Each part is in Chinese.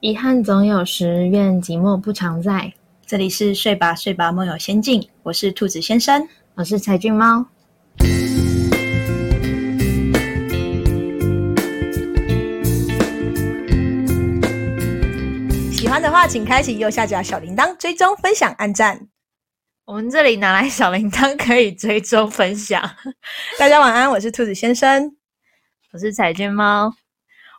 遗憾总有时，愿寂寞不常在。这里是睡吧睡吧梦游仙境，我是兔子先生，我是柴俊猫。喜欢的话，请开启右下角小铃铛，追踪、分享、按赞。我们这里拿来小铃铛可以追踪分享。大家晚安，我是兔子先生，我是彩娟猫。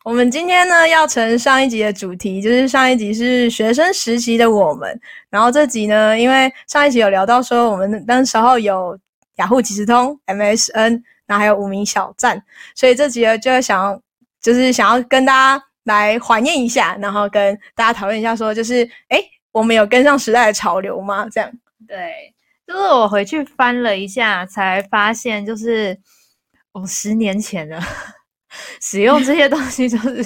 我们今天呢要承上一集的主题，就是上一集是学生时期的我们，然后这集呢，因为上一集有聊到说我们那时候有雅虎即时通、MSN，然后还有无名小站，所以这集呢就想要就是想要跟大家来怀念一下，然后跟大家讨论一下，说就是哎，我们有跟上时代的潮流吗？这样对，就是我回去翻了一下，才发现就是哦，十年前了。使用这些东西就是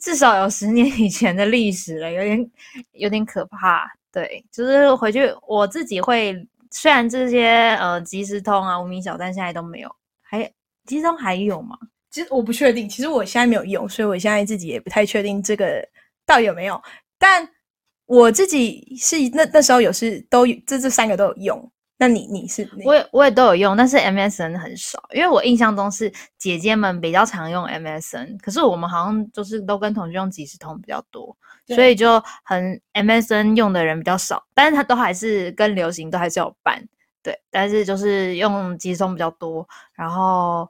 至少有十年以前的历史了，有点有点可怕。对，就是回去我自己会，虽然这些呃即时通啊、无名小站现在都没有，还即时通还有吗？其实我不确定，其实我现在没有用，所以我现在自己也不太确定这个到底有没有。但我自己是那那时候有是都有这这三个都有用。那你你是我也我也都有用，但是 MSN 很少，因为我印象中是姐姐们比较常用 MSN，可是我们好像就是都跟同学用即时通比较多，所以就很 MSN 用的人比较少，但是它都还是跟流行都还是有办，对，但是就是用即时通比较多，然后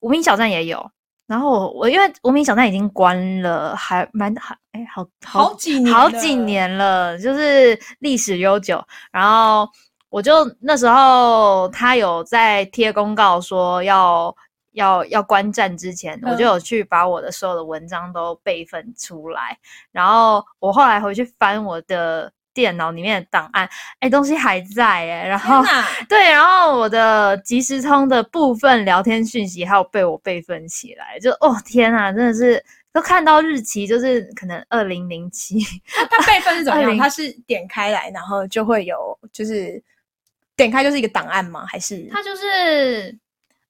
无名小站也有，然后我我因为无名小站已经关了，还蛮还哎好好几年好几年了，就是历史悠久，然后。我就那时候，他有在贴公告说要要要观战之前，我就有去把我的所有的文章都备份出来。然后我后来回去翻我的电脑里面的档案，哎，东西还在哎。然后对，然后我的即时通的部分聊天讯息还有被我备份起来，就哦天啊，真的是都看到日期，就是可能二零零七。它备份是怎么样？它是点开来，然后就会有就是。点开就是一个档案吗？还是？它就是，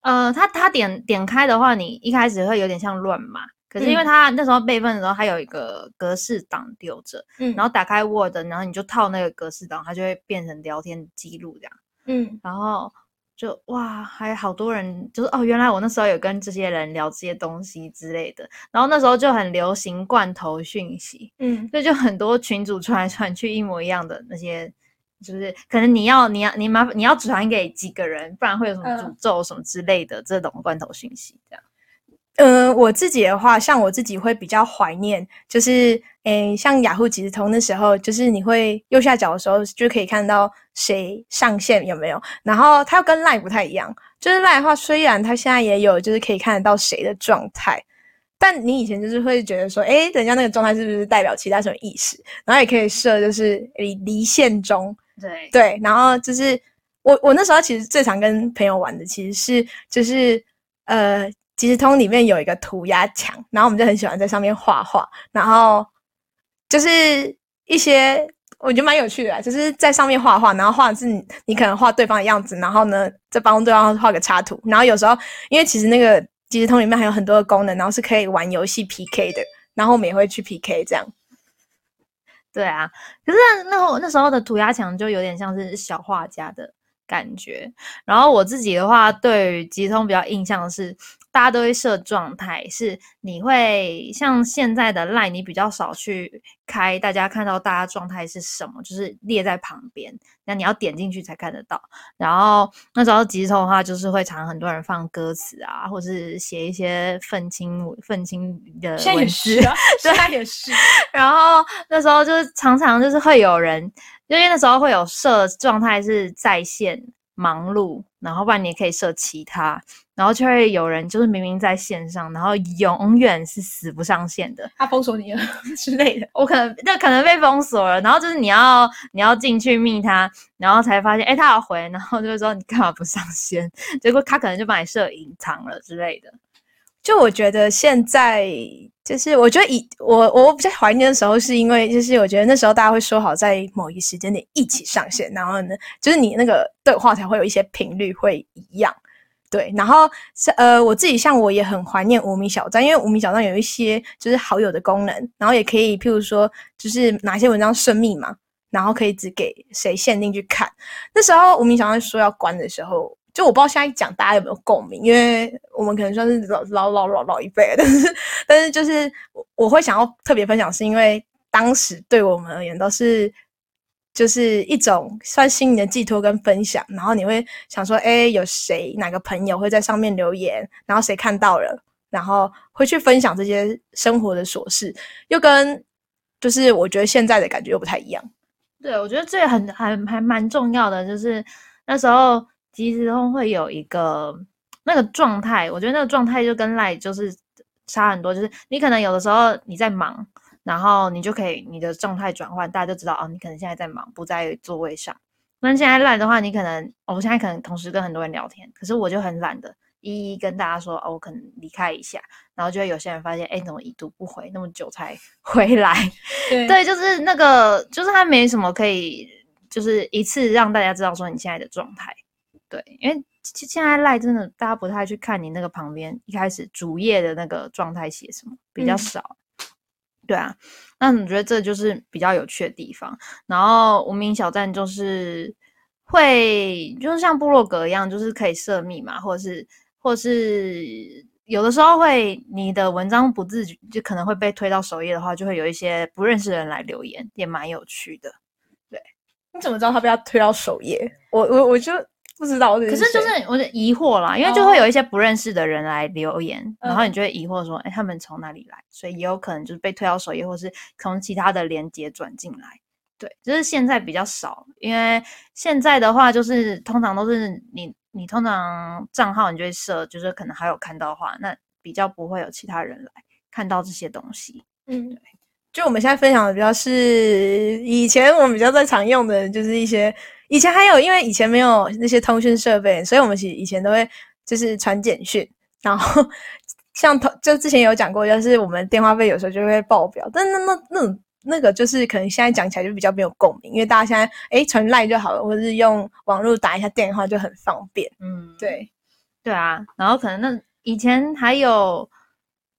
呃，它它点点开的话，你一开始会有点像乱码，可是因为它那时候备份的时候，它有一个格式档丢着，嗯，然后打开 Word，然后你就套那个格式档，它就会变成聊天记录这样，嗯，然后就哇，还好多人就是哦，原来我那时候有跟这些人聊这些东西之类的，然后那时候就很流行罐头讯息，嗯，所以就很多群主传来传去一模一样的那些。就是可能你要你要你麻烦你要传给几个人，不然会有什么诅咒什么之类的这种罐头讯息这样。嗯，我自己的话，像我自己会比较怀念，就是诶，像雅虎即时通的时候，就是你会右下角的时候就可以看到谁上线有没有。然后它跟 Line 不太一样，就是 Line 的话，虽然它现在也有，就是可以看得到谁的状态，但你以前就是会觉得说，诶，人家那个状态是不是代表其他什么意思？然后也可以设就是离离线中。对对，然后就是我我那时候其实最常跟朋友玩的其实是就是呃即时通里面有一个涂鸦墙，然后我们就很喜欢在上面画画，然后就是一些我觉得蛮有趣的，就是在上面画画，然后画的是你可能画对方的样子，然后呢再帮对方画个插图，然后有时候因为其实那个即时通里面还有很多的功能，然后是可以玩游戏 PK 的，然后我们也会去 PK 这样。对啊，可是那那时候的涂鸦墙就有点像是小画家的感觉。然后我自己的话，对于吉通比较印象的是。大家都会设状态，是你会像现在的 Line，你比较少去开，大家看到大家状态是什么，就是列在旁边，那你要点进去才看得到。然后那时候集通的话，就是会常很多人放歌词啊，或是写一些愤青愤青的文字，对，也是。然后那时候就是常常就是会有人，因为那时候会有设状态是在线忙碌，然后不然你也可以设其他。然后就会有人就是明明在线上，然后永远是死不上线的。他封锁你了 之类的，我可能那可能被封锁了。然后就是你要你要进去密他，然后才发现哎他要回，然后就说你干嘛不上线？结果他可能就把你设隐藏了之类的。就我觉得现在就是我觉得以我我比较怀念的时候，是因为就是我觉得那时候大家会说好在某一时间点一起上线，然后呢就是你那个对话才会有一些频率会一样。对，然后是呃，我自己像我也很怀念无名小站，因为无名小站有一些就是好友的功能，然后也可以譬如说就是哪些文章设密嘛，然后可以只给谁限定去看。那时候无名小站说要关的时候，就我不知道现在讲大家有没有共鸣，因为我们可能算是老老老老老一辈，但是但是就是我我会想要特别分享，是因为当时对我们而言都是。就是一种算心灵的寄托跟分享，然后你会想说，哎，有谁哪个朋友会在上面留言，然后谁看到了，然后会去分享这些生活的琐事，又跟就是我觉得现在的感觉又不太一样。对，我觉得这很还还蛮重要的，就是那时候即时通会有一个那个状态，我觉得那个状态就跟赖就是差很多，就是你可能有的时候你在忙。然后你就可以你的状态转换，大家就知道哦，你可能现在在忙，不在座位上。那现在赖的话，你可能我现在可能同时跟很多人聊天，可是我就很懒的一一跟大家说哦，我可能离开一下。然后就会有些人发现，哎，怎么已读不回，那么久才 回来？对，就是那个，就是他没什么可以，就是一次让大家知道说你现在的状态。对，因为现在赖真的大家不太去看你那个旁边一开始主页的那个状态写什么，比较少。对啊，那你觉得这就是比较有趣的地方。然后无名小站就是会，就是像部落格一样，就是可以设密码，或者是，或是有的时候会，你的文章不自觉就可能会被推到首页的话，就会有一些不认识的人来留言，也蛮有趣的。对，你怎么知道他被他推到首页？我我我就。不知道，可是就是我的疑惑啦，因为就会有一些不认识的人来留言，然后你就会疑惑说，哎，他们从哪里来？所以也有可能就是被推到首页，或是从其他的连接转进来。对，就是现在比较少，因为现在的话就是通常都是你你通常账号你就会设，就是可能还有看到的话，那比较不会有其他人来看到这些东西。嗯，对。就我们现在分享的比较是以前我们比较在常用的，就是一些。以前还有，因为以前没有那些通讯设备，所以我们其实以前都会就是传简讯，然后 像通就之前有讲过，就是我们电话费有时候就会爆表，但那那那种那个就是可能现在讲起来就比较没有共鸣，因为大家现在哎传赖就好了，或者是用网络打一下电话就很方便。嗯，对，对啊，然后可能那以前还有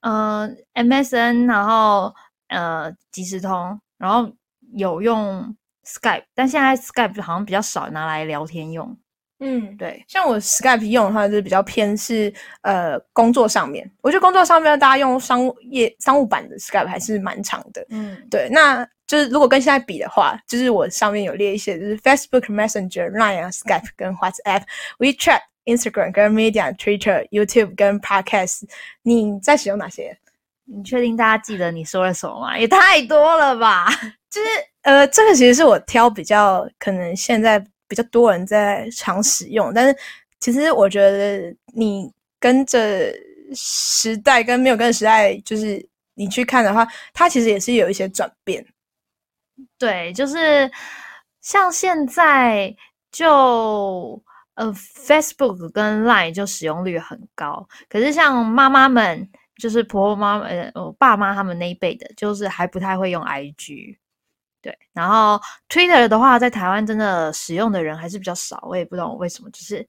呃 MSN，然后呃即时通，然后有用。Skype，但现在 Skype 好像比较少拿来聊天用。嗯，对，像我 Skype 用的话，就是比较偏是呃工作上面。我觉得工作上面大家用商业商务版的 Skype 还是蛮长的。嗯，对，那就是如果跟现在比的话，就是我上面有列一些，就是 Facebook Messenger、Line、Skype 跟 WhatsApp、WeChat、Instagram 跟 Media、Twitter、YouTube 跟 Podcast。你在使用哪些？你确定大家记得你说了什么吗？也太多了吧！就是呃，这个其实是我挑比较可能现在比较多人在常使用，但是其实我觉得你跟着时代跟没有跟着时代，就是你去看的话，它其实也是有一些转变。对，就是像现在就呃，Facebook 跟 Line 就使用率很高，可是像妈妈们。就是婆婆妈妈呃，我爸妈他们那一辈的，就是还不太会用 IG，对。然后 Twitter 的话，在台湾真的使用的人还是比较少，我也不懂为什么，就是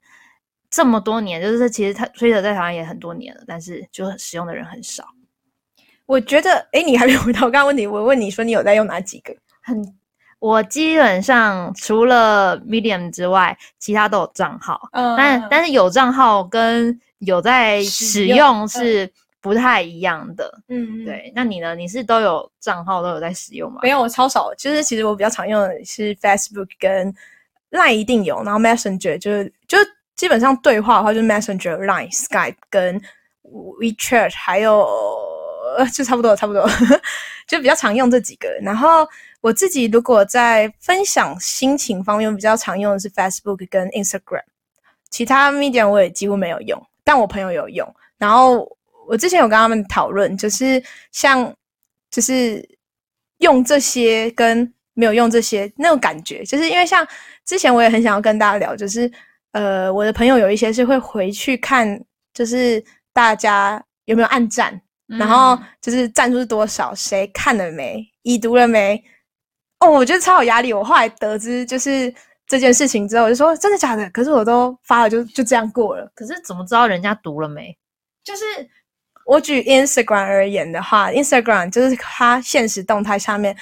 这么多年，就是其实它 Twitter 在台湾也很多年了，但是就使用的人很少。我觉得，哎，你还没回答我刚刚问题，我问你说你有在用哪几个？很，我基本上除了 Medium 之外，其他都有账号。嗯。但但是有账号跟有在使用是。不太一样的，嗯，对，那你呢？你是都有账号都有在使用吗？没有，我超少。就是其实我比较常用的是 Facebook 跟 Line 一定有，然后 Messenger 就是就基本上对话的话就是 Messenger、Line、Skype 跟 WeChat，还有就差不多差不多，就比较常用这几个。然后我自己如果在分享心情方面，比较常用的是 Facebook 跟 Instagram，其他 Media 我也几乎没有用，但我朋友有用，然后。我之前有跟他们讨论，就是像，就是用这些跟没有用这些那种感觉，就是因为像之前我也很想要跟大家聊，就是呃，我的朋友有一些是会回去看，就是大家有没有按赞，然后就是赞数是多少，谁看了没，已读了没，哦，我觉得超有压力。我后来得知，就是这件事情之后，我就说真的假的？可是我都发了，就就这样过了。可是怎么知道人家读了没？就是我举 Instagram 而言的话，Instagram 就是它现实动态下面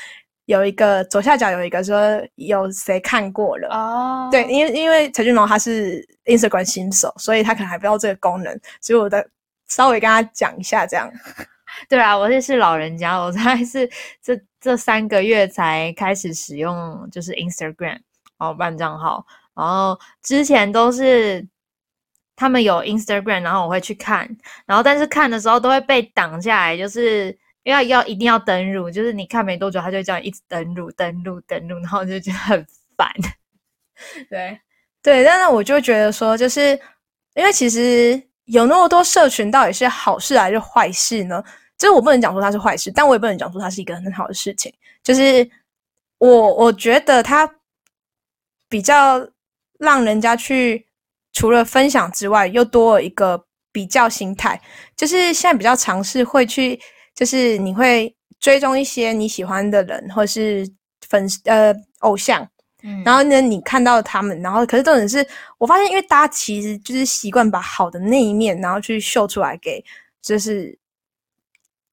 有一个左下角有一个说有谁看过了哦。对，因为因为陈俊龙他是 Instagram 新手，所以他可能还不知道这个功能，所以我的稍微跟他讲一下这样。对啊，我也是老人家，我才是 这这三个月才开始使用，就是 Instagram。然后办账号，然后之前都是他们有 Instagram，然后我会去看，然后但是看的时候都会被挡下来，就是因为要一定要登录，就是你看没多久，他就叫你一直登录、登录、登录，然后就觉得很烦。对对，但是我就觉得说，就是因为其实有那么多社群，到底是好事还是坏事呢？就是我不能讲说它是坏事，但我也不能讲说它是一个很好的事情。就是我我觉得它。比较让人家去除了分享之外，又多了一个比较心态。就是现在比较尝试会去，就是你会追踪一些你喜欢的人，或是粉呃偶像，嗯，然后呢，你看到他们，然后可是重点是我发现，因为大家其实就是习惯把好的那一面，然后去秀出来给，就是。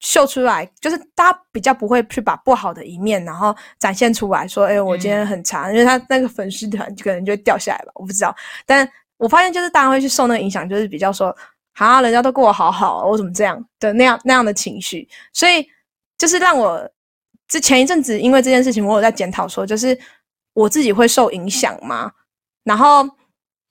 秀出来，就是大家比较不会去把不好的一面，然后展现出来，说：“哎，我今天很差。”因为他那个粉丝团可能就会掉下来吧，我不知道。但我发现，就是大家会去受那个影响，就是比较说：“啊，人家都过得好好，我怎么这样的那样那样的情绪。”所以就是让我之前一阵子因为这件事情，我有在检讨说，就是我自己会受影响吗？然后，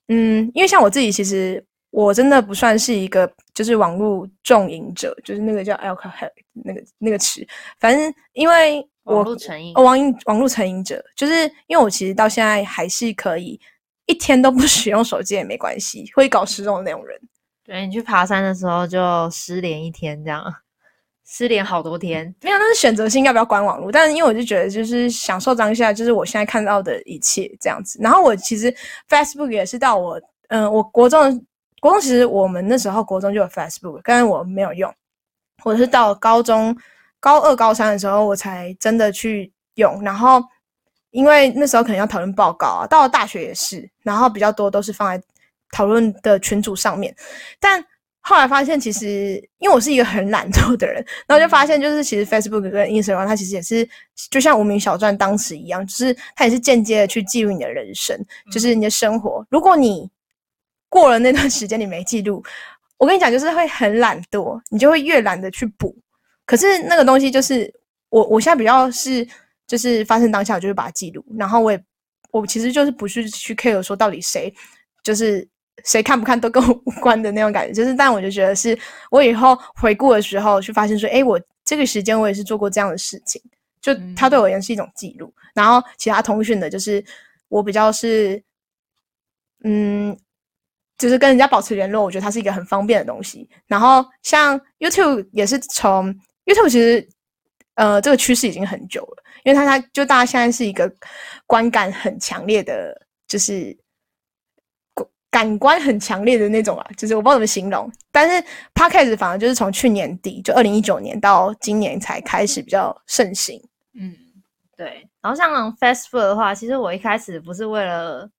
嗯，因为像我自己，其实。我真的不算是一个就是网络重瘾者，就是那个叫 alcohol 那个那个词，反正因为我网络成瘾，网瘾网络成瘾者，就是因为我其实到现在还是可以一天都不使用手机也没关系，会搞失踪的那种人。对你去爬山的时候就失联一天这样，失联好多天，没有那是选择性要不要关网络，但是因为我就觉得就是享受当下，就是我现在看到的一切这样子。然后我其实 Facebook 也是到我嗯，我国中。国中其实我们那时候国中就有 Facebook，但是我没有用。我是到高中高二、高三的时候，我才真的去用。然后因为那时候可能要讨论报告啊，到了大学也是，然后比较多都是放在讨论的群组上面。但后来发现，其实因为我是一个很懒惰的人，然后就发现就是其实 Facebook 跟 Instagram 它其实也是就像无名小传当时一样，就是它也是间接的去记录你的人生，就是你的生活。如果你过了那段时间你没记录，我跟你讲，就是会很懒惰，你就会越懒得去补。可是那个东西就是我，我现在比较是就是发生当下，我就会把它记录。然后我也我其实就是不是去 care 说到底谁就是谁看不看都跟我无关的那种感觉。就是但我就觉得是我以后回顾的时候去发现说，哎，我这个时间我也是做过这样的事情，就它对我而言是一种记录。然后其他通讯的，就是我比较是嗯。就是跟人家保持联络，我觉得它是一个很方便的东西。然后像 YouTube 也是从 YouTube，其实呃这个趋势已经很久了，因为他他就大家现在是一个观感很强烈的，就是感官很强烈的那种啊，就是我不知道怎么形容。但是 Podcast 反而就是从去年底就二零一九年到今年才开始比较盛行。嗯，对。然后像 Facebook 的话，其实我一开始不是为了。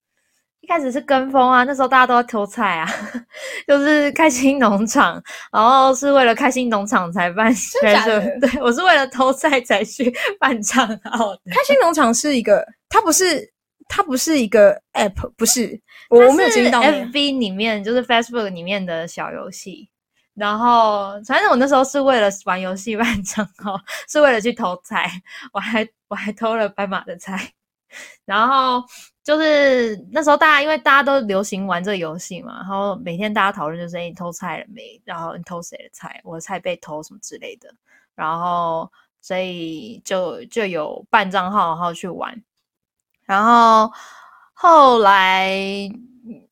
一开始是跟风啊，那时候大家都要偷菜啊，就是开心农场，然后是为了开心农场才办，对，我是为了偷菜才去 办账号的。开心农场是一个，它不是，它不是一个 app，不是，我没有听到。FB 里面就是 Facebook 里面的小游戏，然后反正我那时候是为了玩游戏办账号，是为了去偷菜，我还我还偷了斑马的菜，然后。就是那时候，大家因为大家都流行玩这个游戏嘛，然后每天大家讨论就是：哎，你偷菜了没？然后你偷谁的菜？我的菜被偷什么之类的。然后所以就就有办账号，然后去玩。然后后来，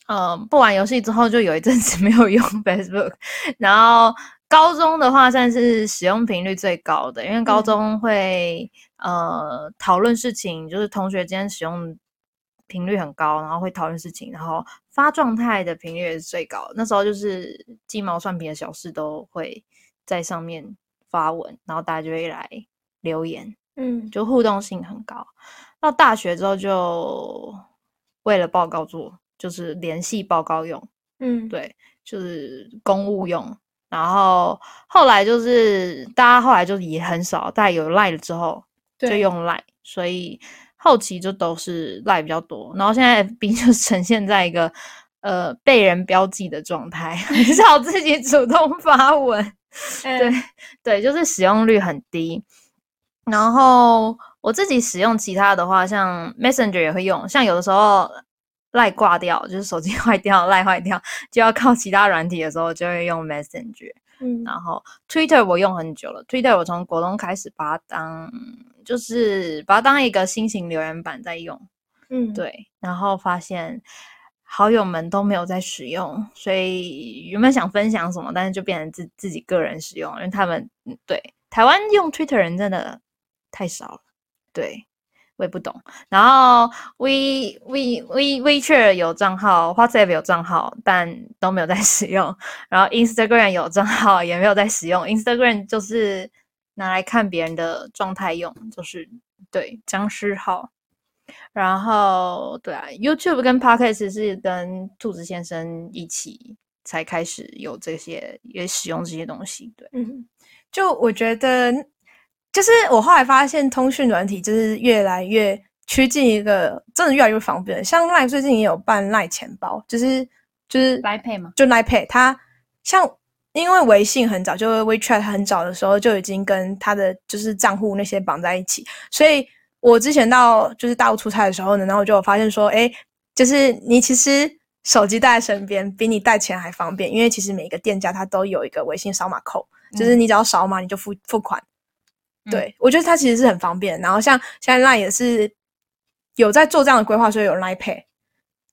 嗯，不玩游戏之后，就有一阵子没有用 Facebook。然后高中的话，算是使用频率最高的，因为高中会呃讨论事情，就是同学间使用。频率很高，然后会讨论事情，然后发状态的频率也是最高。那时候就是鸡毛蒜皮的小事都会在上面发文，然后大家就会来留言，嗯，就互动性很高。到大学之后就为了报告做，就是联系报告用，嗯，对，就是公务用。然后后来就是大家后来就也很少，大概有 Line 了之后就用 Line，所以后期就都是 Line 比较多。然后现在 FB 就呈现在一个呃被人标记的状态，很少自己主动发文。对对，就是使用率很低。然后我自己使用其他的话，像 Messenger 也会用，像有的时候。赖挂掉，就是手机 坏掉，赖坏掉，就要靠其他软体的时候，就会用 Messenger。嗯，然后 Twitter 我用很久了，Twitter 我从国中开始把它当，就是把它当一个新型留言板在用。嗯，对。然后发现好友们都没有在使用，所以原本想分享什么，但是就变成自自己个人使用，因为他们对台湾用 Twitter 人真的太少了。对。我也不懂，然后 We We We WeChat 有账号，WhatsApp 有账号，但都没有在使用。然后 Instagram 有账号，也没有在使用。Instagram 就是拿来看别人的状态用，就是对僵尸号。然后对啊，YouTube 跟 Podcast 是跟兔子先生一起才开始有这些，也使用这些东西。对，嗯，就我觉得。就是我后来发现，通讯软体就是越来越趋近一个真的越来越方便。像赖最近也有办赖钱包，就是就是赖 Pay 吗？就赖 Pay。它像因为微信很早，就 WeChat 很早的时候就已经跟他的就是账户那些绑在一起。所以我之前到就是大陆出差的时候呢，然后我就有发现说，哎，就是你其实手机带在身边比你带钱还方便，因为其实每一个店家它都有一个微信扫码扣，就是你只要扫码你就付付款。对，我觉得它其实是很方便。然后像现在 Line 也是有在做这样的规划，所以有 Line Pay，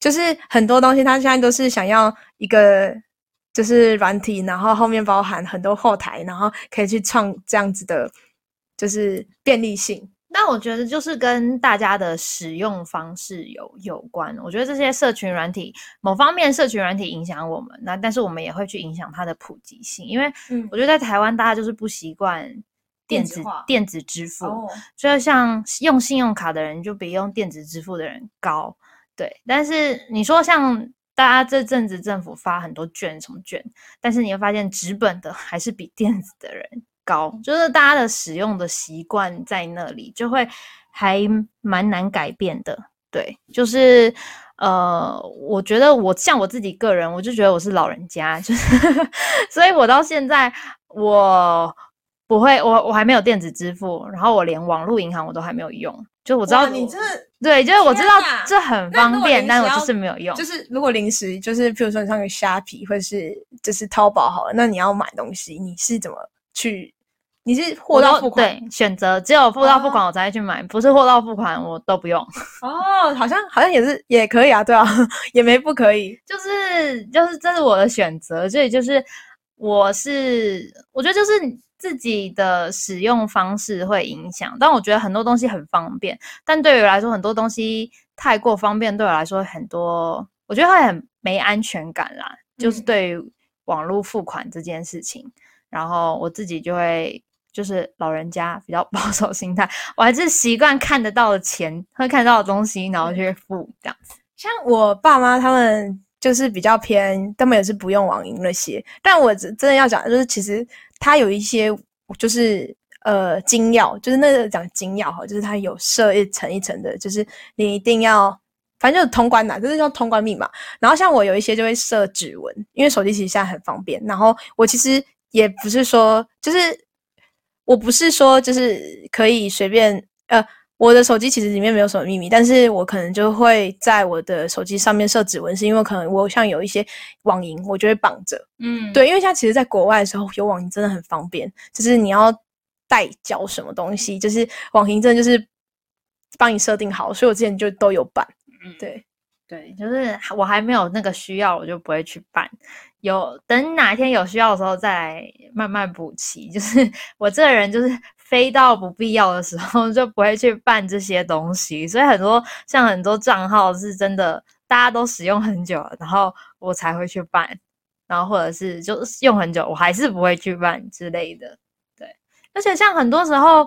就是很多东西它现在都是想要一个就是软体，然后后面包含很多后台，然后可以去创这样子的，就是便利性。那我觉得就是跟大家的使用方式有有关。我觉得这些社群软体某方面社群软体影响我们，那但是我们也会去影响它的普及性，因为我觉得在台湾大家就是不习惯。电子电子支付，所以像用信用卡的人就比用电子支付的人高，对。但是你说像大家这阵子政府发很多券，什么券，但是你会发现纸本的还是比电子的人高，就是大家的使用的习惯在那里，就会还蛮难改变的。对，就是呃，我觉得我像我自己个人，我就觉得我是老人家，就是，所以我到现在我。不会，我我还没有电子支付，然后我连网络银行我都还没有用。就我知道你这对，就是我知道这很方便，但我就是没有用。就是如果临时，就是譬如说你上个虾皮或者是就是淘宝好了，那你要买东西，你是怎么去？你是货到付款？对，选择只有货到付款我才会去买，不是货到付款我都不用。哦，好像好像也是也可以啊，对啊，也没不可以，就是就是这是我的选择，所以就是我是我觉得就是。自己的使用方式会影响，但我觉得很多东西很方便，但对于来说，很多东西太过方便，对我来说很多，我觉得会很没安全感啦。就是对于网络付款这件事情，然后我自己就会就是老人家比较 保守心态，我还是习惯看得到的钱，会看到的东西，然后去付这样子。像我爸妈他们就是比较偏，根本也是不用网银那些，但我真的要讲，就是其实。它有一些就是呃金钥，就是那个讲金钥哈，就是它有设一层一层的，就是你一定要，反正就是通关呐，就是叫通关密码。然后像我有一些就会设指纹，因为手机其实现在很方便。然后我其实也不是说，就是我不是说就是可以随便呃。我的手机其实里面没有什么秘密，但是我可能就会在我的手机上面设指纹，是因为可能我像有一些网银，我就会绑着。嗯，对，因为像其实，在国外的时候有网银真的很方便，就是你要代缴什么东西，就是网银真的就是帮你设定好，所以我之前就都有办。嗯，对，对，就是我还没有那个需要，我就不会去办。有等哪一天有需要的时候再来慢慢补齐。就是 我这个人就是。非到不必要的时候 就不会去办这些东西，所以很多像很多账号是真的大家都使用很久，然后我才会去办，然后或者是就是用很久我还是不会去办之类的。对，而且像很多时候，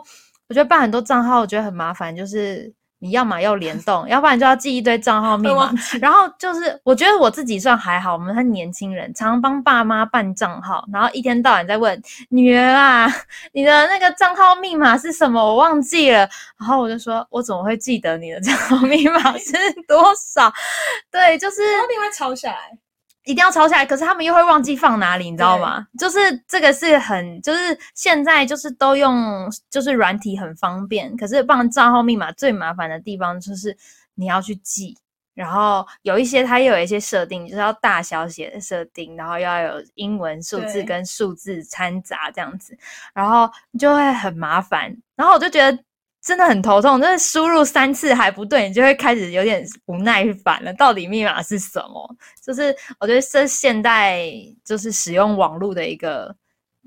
我觉得办很多账号我觉得很麻烦，就是你要么要联动，要不然就要记一堆账号 密码。然后就是，我觉得我自己算还好，我们是年轻人，常常帮爸妈办账号，然后一天到晚在问女儿啊，你的那个账号密码是什么？我忘记了。然后我就说，我怎么会记得你的账号密码是多少？对，就是另外抄下来。一定要抄下来，可是他们又会忘记放哪里，你知道吗？就是这个是很，就是现在就是都用，就是软体很方便，可是放账号密码最麻烦的地方就是你要去记，然后有一些它又有一些设定，就是要大小写的设定，然后要有英文数字跟数字掺杂这样子，然后就会很麻烦，然后我就觉得。真的很头痛，真的输入三次还不对，你就会开始有点不耐烦了。到底密码是什么？就是我觉得这现代就是使用网络的一个，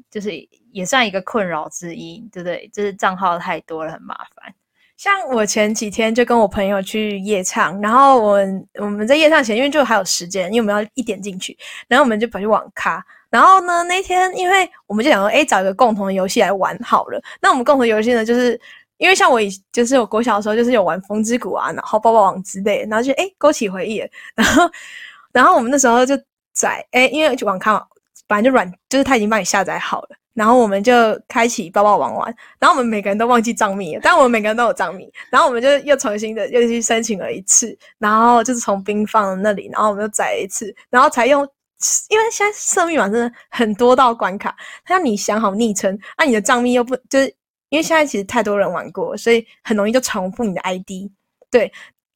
就是也算一个困扰之一，对不对？就是账号太多了，很麻烦。像我前几天就跟我朋友去夜唱，然后我我们在夜唱前，因为就还有时间，因为我们要一点进去，然后我们就跑去网咖。然后呢，那天因为我们就想说，哎，找一个共同的游戏来玩好了。那我们共同游戏呢，就是。因为像我以就是我国小的时候就是有玩风之谷啊，然后抱抱网之类，然后就哎勾起回忆，然后然后我们那时候就载哎，因为网咖本来就软，就是他已经帮你下载好了，然后我们就开启抱抱网玩，然后我们每个人都忘记账密了，但我们每个人都有账密，然后我们就又重新的又去申请了一次，然后就是从冰放那里，然后我们又载一次，然后才用，因为现在设密码真的很多道关卡，他让你想好昵称，那你的账密又不就是。因为现在其实太多人玩过，所以很容易就重复你的 ID。对，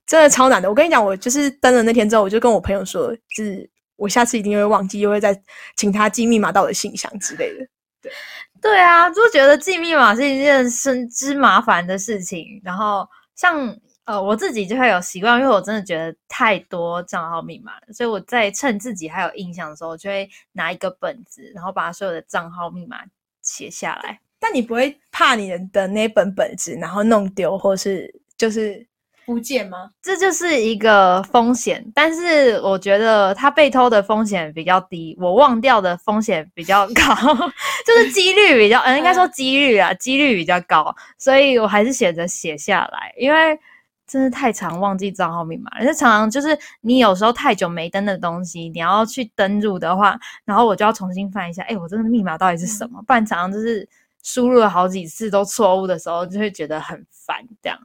真的超难的。我跟你讲，我就是登了那天之后，我就跟我朋友说，就是我下次一定会忘记，又会再请他记密码到我的信箱之类的。对，对啊，就觉得记密码是一件生之麻烦的事情。然后像呃，我自己就会有习惯，因为我真的觉得太多账号密码，所以我在趁自己还有印象的时候，就会拿一个本子，然后把所有的账号密码写下来。但你不会怕你的那本本子然后弄丢，或是就是不见吗？这就是一个风险，但是我觉得它被偷的风险比较低，我忘掉的风险比较高，就是几率比较，嗯，应该说几率啊，几率比较高，所以我还是选择写下来，因为真的太常忘记账号密码，而且常常就是你有时候太久没登的东西，你要去登入的话，然后我就要重新翻一下，哎，我真的密码到底是什么？不然常常就是。输入了好几次都错误的时候，就会觉得很烦。这样，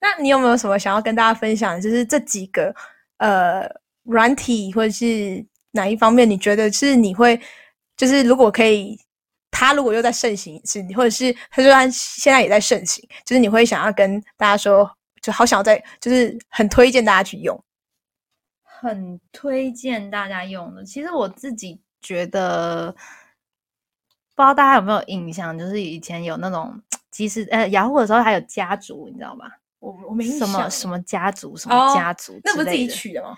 那你有没有什么想要跟大家分享？就是这几个呃软体，或者是哪一方面，你觉得是你会，就是如果可以，它如果又在盛行，是或者是它虽然现在也在盛行，就是你会想要跟大家说，就好想要在，就是很推荐大家去用，很推荐大家用的。其实我自己觉得。不知道大家有没有印象，就是以前有那种即时呃雅虎的时候还有家族，你知道吗？我我没什么什么家族什么家族，那不是自己取的吗？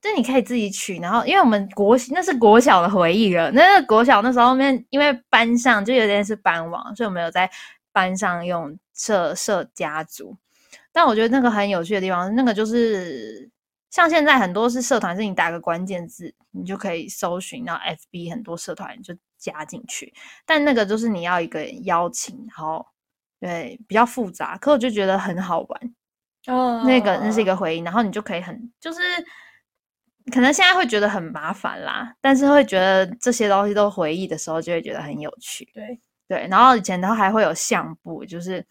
就你可以自己取，然后因为我们国那是国小的回忆了，那个国小那时候面因为班上就有点是班网，所以我们有在班上用设设家族。但我觉得那个很有趣的地方，那个就是像现在很多是社团，是你打个关键字，你就可以搜寻到 FB 很多社团就。加进去，但那个就是你要一个邀请，然后对比较复杂，可我就觉得很好玩哦。那个那是一个回忆，然后你就可以很就是可能现在会觉得很麻烦啦，但是会觉得这些东西都回忆的时候，就会觉得很有趣。对对，然后以前都还会有相簿，就是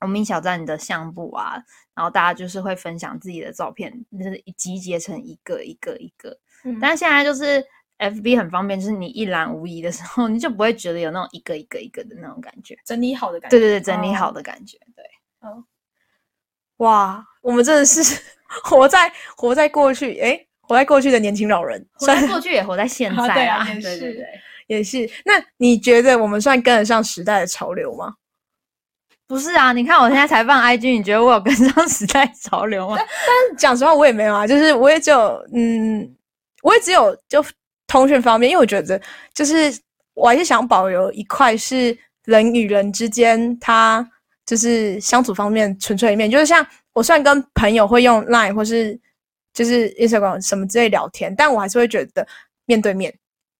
我们小站的相簿啊，然后大家就是会分享自己的照片，就是集结成一个一个一个，嗯但是现在就是。F B 很方便，就是你一览无遗的时候，你就不会觉得有那种一个一个一个的那种感觉，整理好的感觉。对对对，整理好的感觉。对，嗯，哇，我们真的是 活在活在过去，哎，活在过去的年轻老人，活在过去也活在现在啊。对对对，也是。那你觉得我们算跟得上时代的潮流吗？不是啊，你看我现在才放 I G，你觉得我有跟上时代潮流吗？但讲实话，我也没有啊，就是我也只有，嗯，我也只有就。通讯方面，因为我觉得就是我还是想保留一块是人与人之间，他就是相处方面纯粹一面。就是像我虽然跟朋友会用 Line 或是就是 Instagram 什么之类聊天，但我还是会觉得面对面。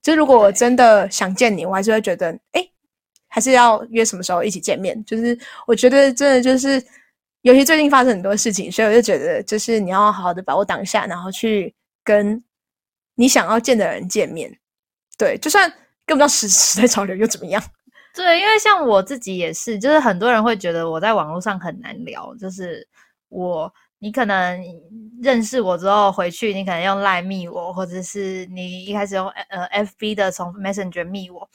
就如果我真的想见你，我还是会觉得，哎，还是要约什么时候一起见面。就是我觉得真的就是尤其最近发生很多事情，所以我就觉得，就是你要好好的把握当下，然后去跟你想要见的人见面。对，就算跟不上时 时代潮流又怎么样？对，因为像我自己也是，就是很多人会觉得我在网络上很难聊，就是我你可能认识我之后回去，你可能用赖密我，或者是你一开始用呃 FB 的从 Messenger 密我，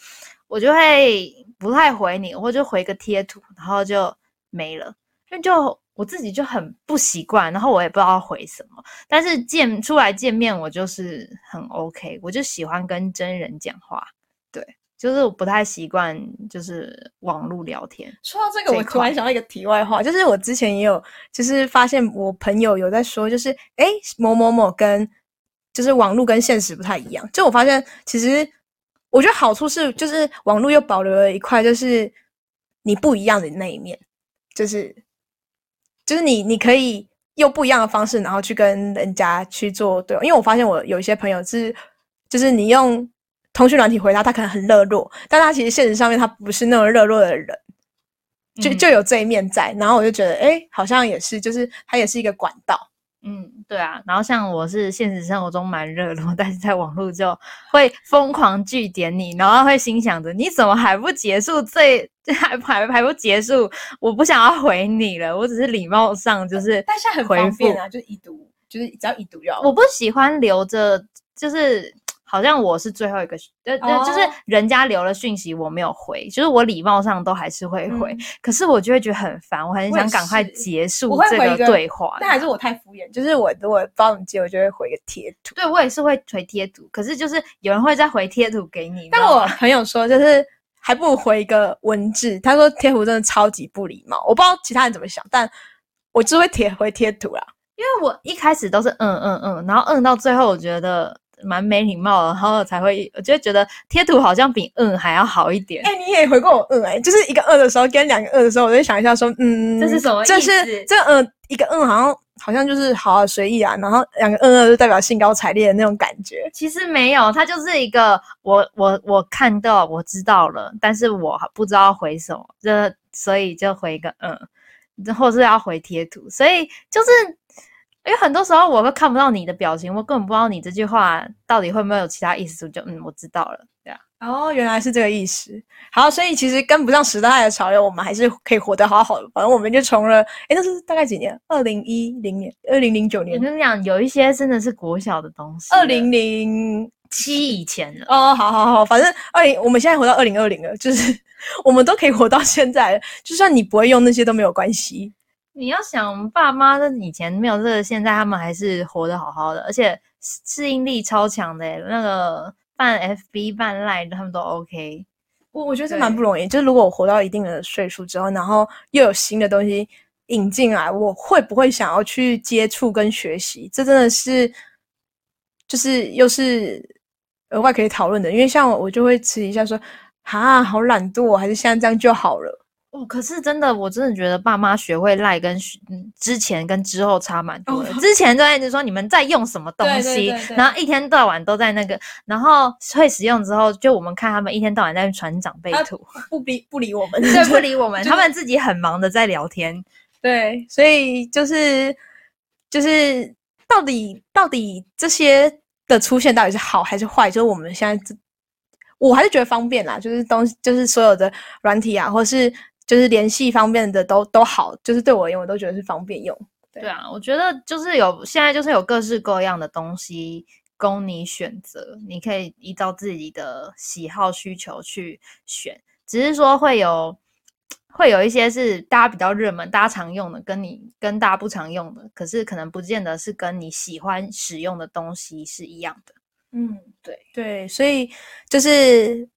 我就会不太回你，或者回个贴图，然后就没了，因为就我自己就很不习惯，然后我也不知道回什么。但是见出来见面，我就是很 OK，我就喜欢跟真人讲话，对。就是我不太习惯，就是网络聊天。说到这个，我突然想到一个题外话，就是我之前也有，就是发现我朋友有在说，就是哎，某某某跟就是网络跟现实不太一样。就我发现，其实我觉得好处是，就是网络又保留了一块，就是你不一样的那一面，就是就是你你可以用不一样的方式，然后去跟人家去做对。因为我发现我有一些朋友是，就是你用。通讯软体回答他可能很热络，但他其实现实上面他不是那种热络的人，就就有这一面在。然后我就觉得，哎，好像也是，就是他也是一个管道。嗯，对啊。然后像我是现实生活中蛮热络，但是在网络就会疯狂拒点你，然后会心想着你怎么还不结束？这 还还还不结束？我不想要回你了，我只是礼貌上就是，但现在很方便啊，就是已读，就是只要已读就好。我不喜欢留着，就是。好像我是最后一个，呃，就是人家留了讯息我没有回，就是我礼貌上都还是会回，可是我就会觉得很烦，我很想赶快结束这个对话。但还是我太敷衍，就是我如果帮你接，我就会回个贴图。对我也是会回贴图，可是就是有人会再回贴图给你。但我朋友说，就是还不如回一个文字。他说贴图真的超级不礼貌，我不知道其他人怎么想，但我就会贴回贴图啦。因为我一开始都是嗯嗯嗯，然后嗯到最后，我觉得。蛮没礼貌的，然后才会，我就觉得贴图好像比嗯还要好一点。哎，你也回过我嗯哎，就是一个嗯的时候跟两个嗯的时候，我就想一下说，嗯，这是什么意思？这是这嗯一个嗯好像好像就是好好随意啊，然后两个嗯嗯就代表兴高采烈的那种感觉。其实没有，它就是一个我我我看到我知道了，但是我不知道回什么，这所以就回一个嗯，或是要回贴图，所以就是。因为很多时候我都看不到你的表情，我根本不知道你这句话到底会不会有其他意思，就嗯，我知道了，对啊。哦，原来是这个意思。好，所以其实跟不上时代的潮流，我们还是可以活得好好的。反正我们就从了，哎，那是大概几年？二零一零年，二零零九年。我跟你讲，有一些真的是国小的东西。二零零七以前的。哦，好好好，反正二零，我们现在活到二零二零了，就是 我们都可以活到现在，就算你不会用那些都没有关系。你要想，爸妈那以前没有这个，现在他们还是活得好好的，而且适应力超强的。那个办 FB 办赖，他们都 OK。我我觉得这蛮不容易。就是如果我活到一定的岁数之后，然后又有新的东西引进来，我会不会想要去接触跟学习？这真的是，就是又是额外可以讨论的。因为像我，我就会吃一下说，啊，好懒惰，还是现在这样就好了。哦，可是真的，我真的觉得爸妈学会赖跟之前跟之后差蛮多的。之前就一直说你们在用什么东西，然后一天到晚都在那个，然后会使用之后，就我们看他们一天到晚在传长辈图，不理不理我们，对，不理我们，他们自己很忙的在聊天。对，所以就是就是到底到底这些的出现到底是好还是坏？就是我们现在这，我还是觉得方便啦，就是东西就是所有的软体啊，或是。就是联系方面的都都好，就是对我而言，我都觉得是方便用。对啊，我觉得就是有现在就是有各式各样的东西供你选择，你可以依照自己的喜好需求去选。只是说会有会有一些是大家比较热门、大家常用的，跟你跟大家不常用的，可是可能不见得是跟你喜欢使用的东西是一样的。嗯，对对，所以就是。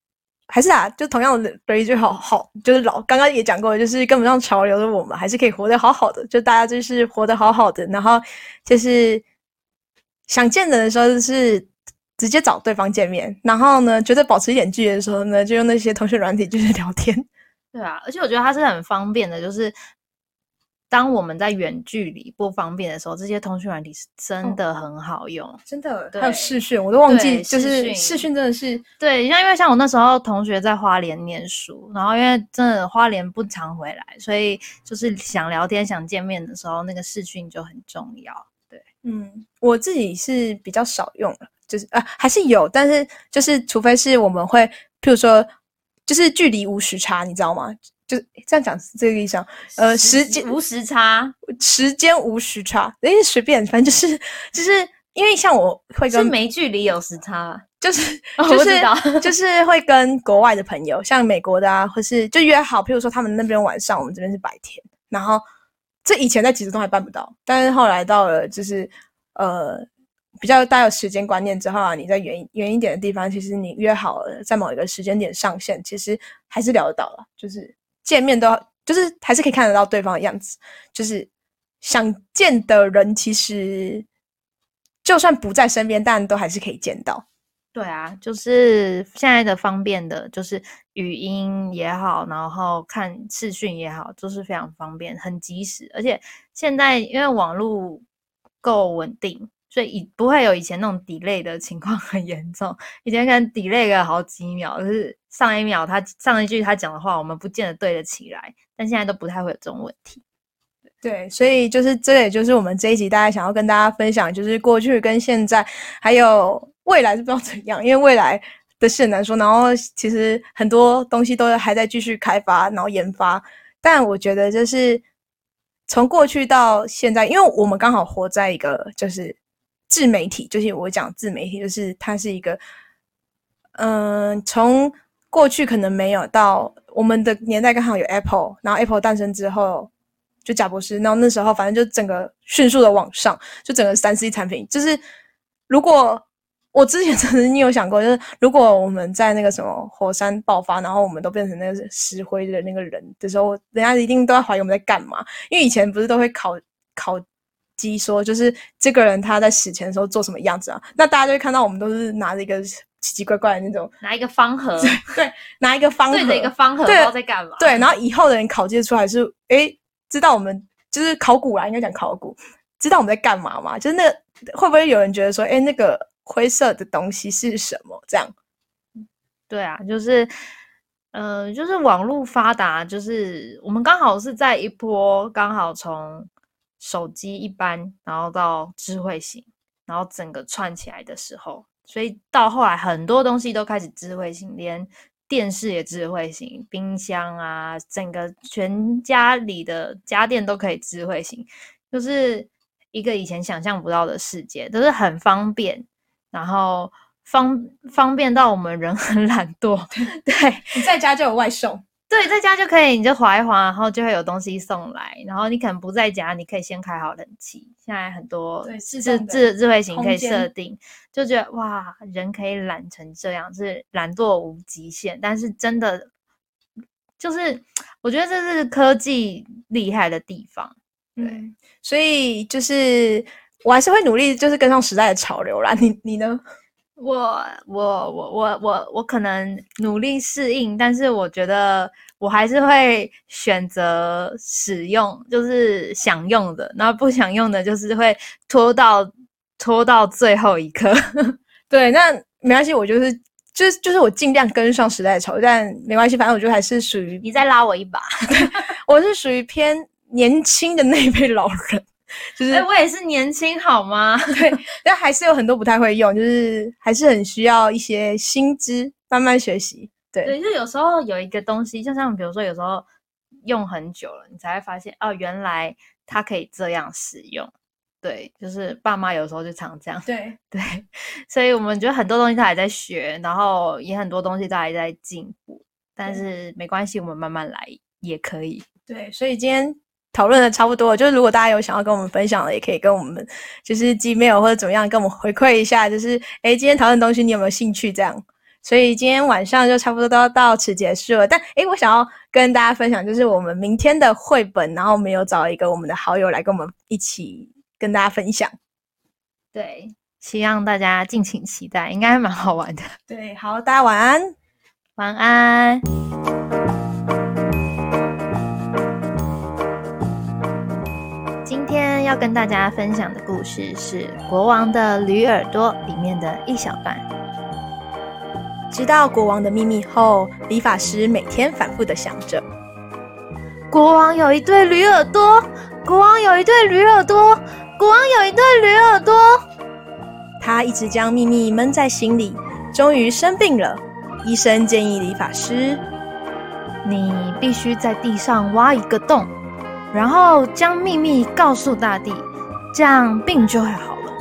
还是啊，就同样的悲剧好好，就是老刚刚也讲过，就是跟不上潮流的我们，还是可以活得好好的。就大家就是活得好好的，然后就是想见人的时候，就是直接找对方见面。然后呢，觉得保持一点距离的时候呢，就用那些通讯软体就是聊天。对啊，而且我觉得它是很方便的，就是。当我们在远距离不方便的时候，这些通讯软体是真的很好用，真的。还有视讯，我都忘记，就是视讯真的是对，像因为像我那时候同学在花莲念书，然后因为真的花莲不常回来，所以就是想聊天、想见面的时候，那个视讯就很重要。对，嗯，我自己是比较少用了，就是啊，还是有，但是就是除非是我们会，譬如说，就是距离无时差，你知道吗？就这样讲是这个意思，呃，时间无时差，时间无时差，哎，随便，反正就是就是因为像我会跟没距离有时差，就是就是就是会跟国外的朋友，像美国的啊，或是就约好，譬如说他们那边晚上，我们这边是白天，然后这以前在即时通还办不到，但是后来到了就是呃比较带有时间观念之后啊，你在远远一点的地方，其实你约好了在某一个时间点上线，其实还是聊得到了，就是。见面都就是还是可以看得到对方的样子，就是想见的人，其实就算不在身边，但都还是可以见到。对啊，就是现在的方便的，就是语音也好，然后看视讯也好，都是非常方便，很及时。而且现在因为网络够稳定。所以以不会有以前那种 delay 的情况很严重，以前可能 delay 个好几秒，就是上一秒他上一句他讲的话，我们不见得对得起来，但现在都不太会有这种问题。对，所以就是这也就是我们这一集大家想要跟大家分享，就是过去跟现在还有未来是不知道怎样，因为未来的事很难说，然后其实很多东西都还在继续开发，然后研发，但我觉得就是从过去到现在，因为我们刚好活在一个就是。自媒体就是我讲自媒体，就是它是一个，嗯，从过去可能没有到我们的年代刚好有 Apple，然后 Apple 诞生之后就贾博士，然后那时候反正就整个迅速的往上，就整个三 C 产品，就是如果我之前曾经有想过，就是如果我们在那个什么火山爆发，然后我们都变成那个石灰的那个人的时候，人家一定都在怀疑我们在干嘛，因为以前不是都会考考。机说就是这个人他在死前的时候做什么样子啊？那大家就会看到我们都是拿着一个奇奇怪怪的那种，拿一个方盒，对，拿一个方盒，对着一个方盒，不知道在干嘛。对，然后以后的人考接出来是，哎，知道我们就是考古啦，应该讲考古，知道我们在干嘛嘛？就是那会不会有人觉得说，哎，那个灰色的东西是什么？这样？对啊，就是，呃，就是网络发达，就是我们刚好是在一波刚好从。手机一般，然后到智慧型，然后整个串起来的时候，所以到后来很多东西都开始智慧型，连电视也智慧型，冰箱啊，整个全家里的家电都可以智慧型，就是一个以前想象不到的世界，都是很方便，然后方方便到我们人很懒惰，对你在家就有外送。对，在家就可以，你就划一划，然后就会有东西送来。然后你可能不在家，你可以先开好冷气。现在很多智智智慧型可以设定，就觉得哇，人可以懒成这样，是懒惰无极限。但是真的，就是我觉得这是科技厉害的地方。对，所以就是我还是会努力，就是跟上时代的潮流啦。你你呢？我我我我我我可能努力适应，但是我觉得我还是会选择使用，就是想用的，然后不想用的，就是会拖到拖到最后一刻。对，那没关系，我就是就是就是我尽量跟上时代潮，但没关系，反正我觉得还是属于你再拉我一把，我是属于偏年轻的那一辈老人。就是，我也是年轻，好吗？对，但还是有很多不太会用，就是还是很需要一些新知，慢慢学习。对，对，就有时候有一个东西，就像比如说，有时候用很久了，你才会发现，哦，原来它可以这样使用。对，就是爸妈有时候就常这样。对，对，所以我们觉得很多东西他还在学，然后也很多东西他还在进步，但是没关系，我们慢慢来也可以。对，所以今天。讨论的差不多，就是如果大家有想要跟我们分享的，也可以跟我们就是 Gmail 或者怎么样跟我们回馈一下，就是诶今天讨论东西你有没有兴趣这样？所以今天晚上就差不多都要到此结束了。但诶我想要跟大家分享，就是我们明天的绘本，然后我们有找一个我们的好友来跟我们一起跟大家分享。对，希望大家敬请期待，应该蛮好玩的。对，好，大家晚安，晚安。今天要跟大家分享的故事是《国王的驴耳朵》里面的一小段。知道国王的秘密后，理发师每天反复的想着：国王有一对驴耳朵，国王有一对驴耳朵，国王有一对驴耳朵。他一直将秘密闷在心里，终于生病了。医生建议理发师：你必须在地上挖一个洞。然后将秘密告诉大地，这样病就会好了。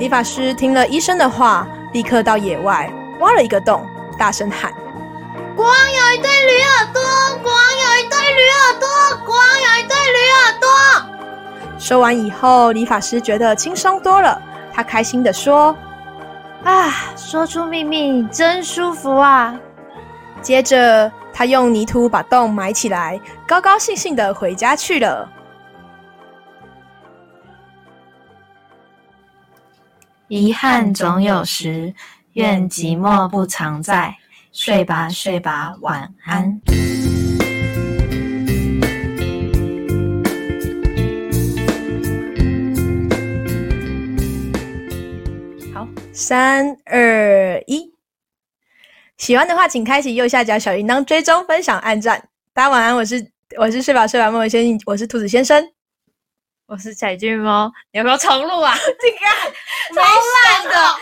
理发师听了医生的话，立刻到野外挖了一个洞，大声喊：“国王有一对驴耳朵！国王有一对驴耳朵！国王有一对驴耳朵！”说完以后，理发师觉得轻松多了，他开心的说：“啊，说出秘密真舒服啊！”接着。他用泥土把洞埋起来，高高兴兴的回家去了。遗憾总有时，愿寂寞不常在。睡吧，睡吧，晚安。好，三二一。喜欢的话，请开启右下角小铃铛，追踪、分享、按赞。大家晚安，我是我是睡吧睡吧梦先生，我是兔子先生，我是彩俊猫，你要不要重录啊？这个超烂的。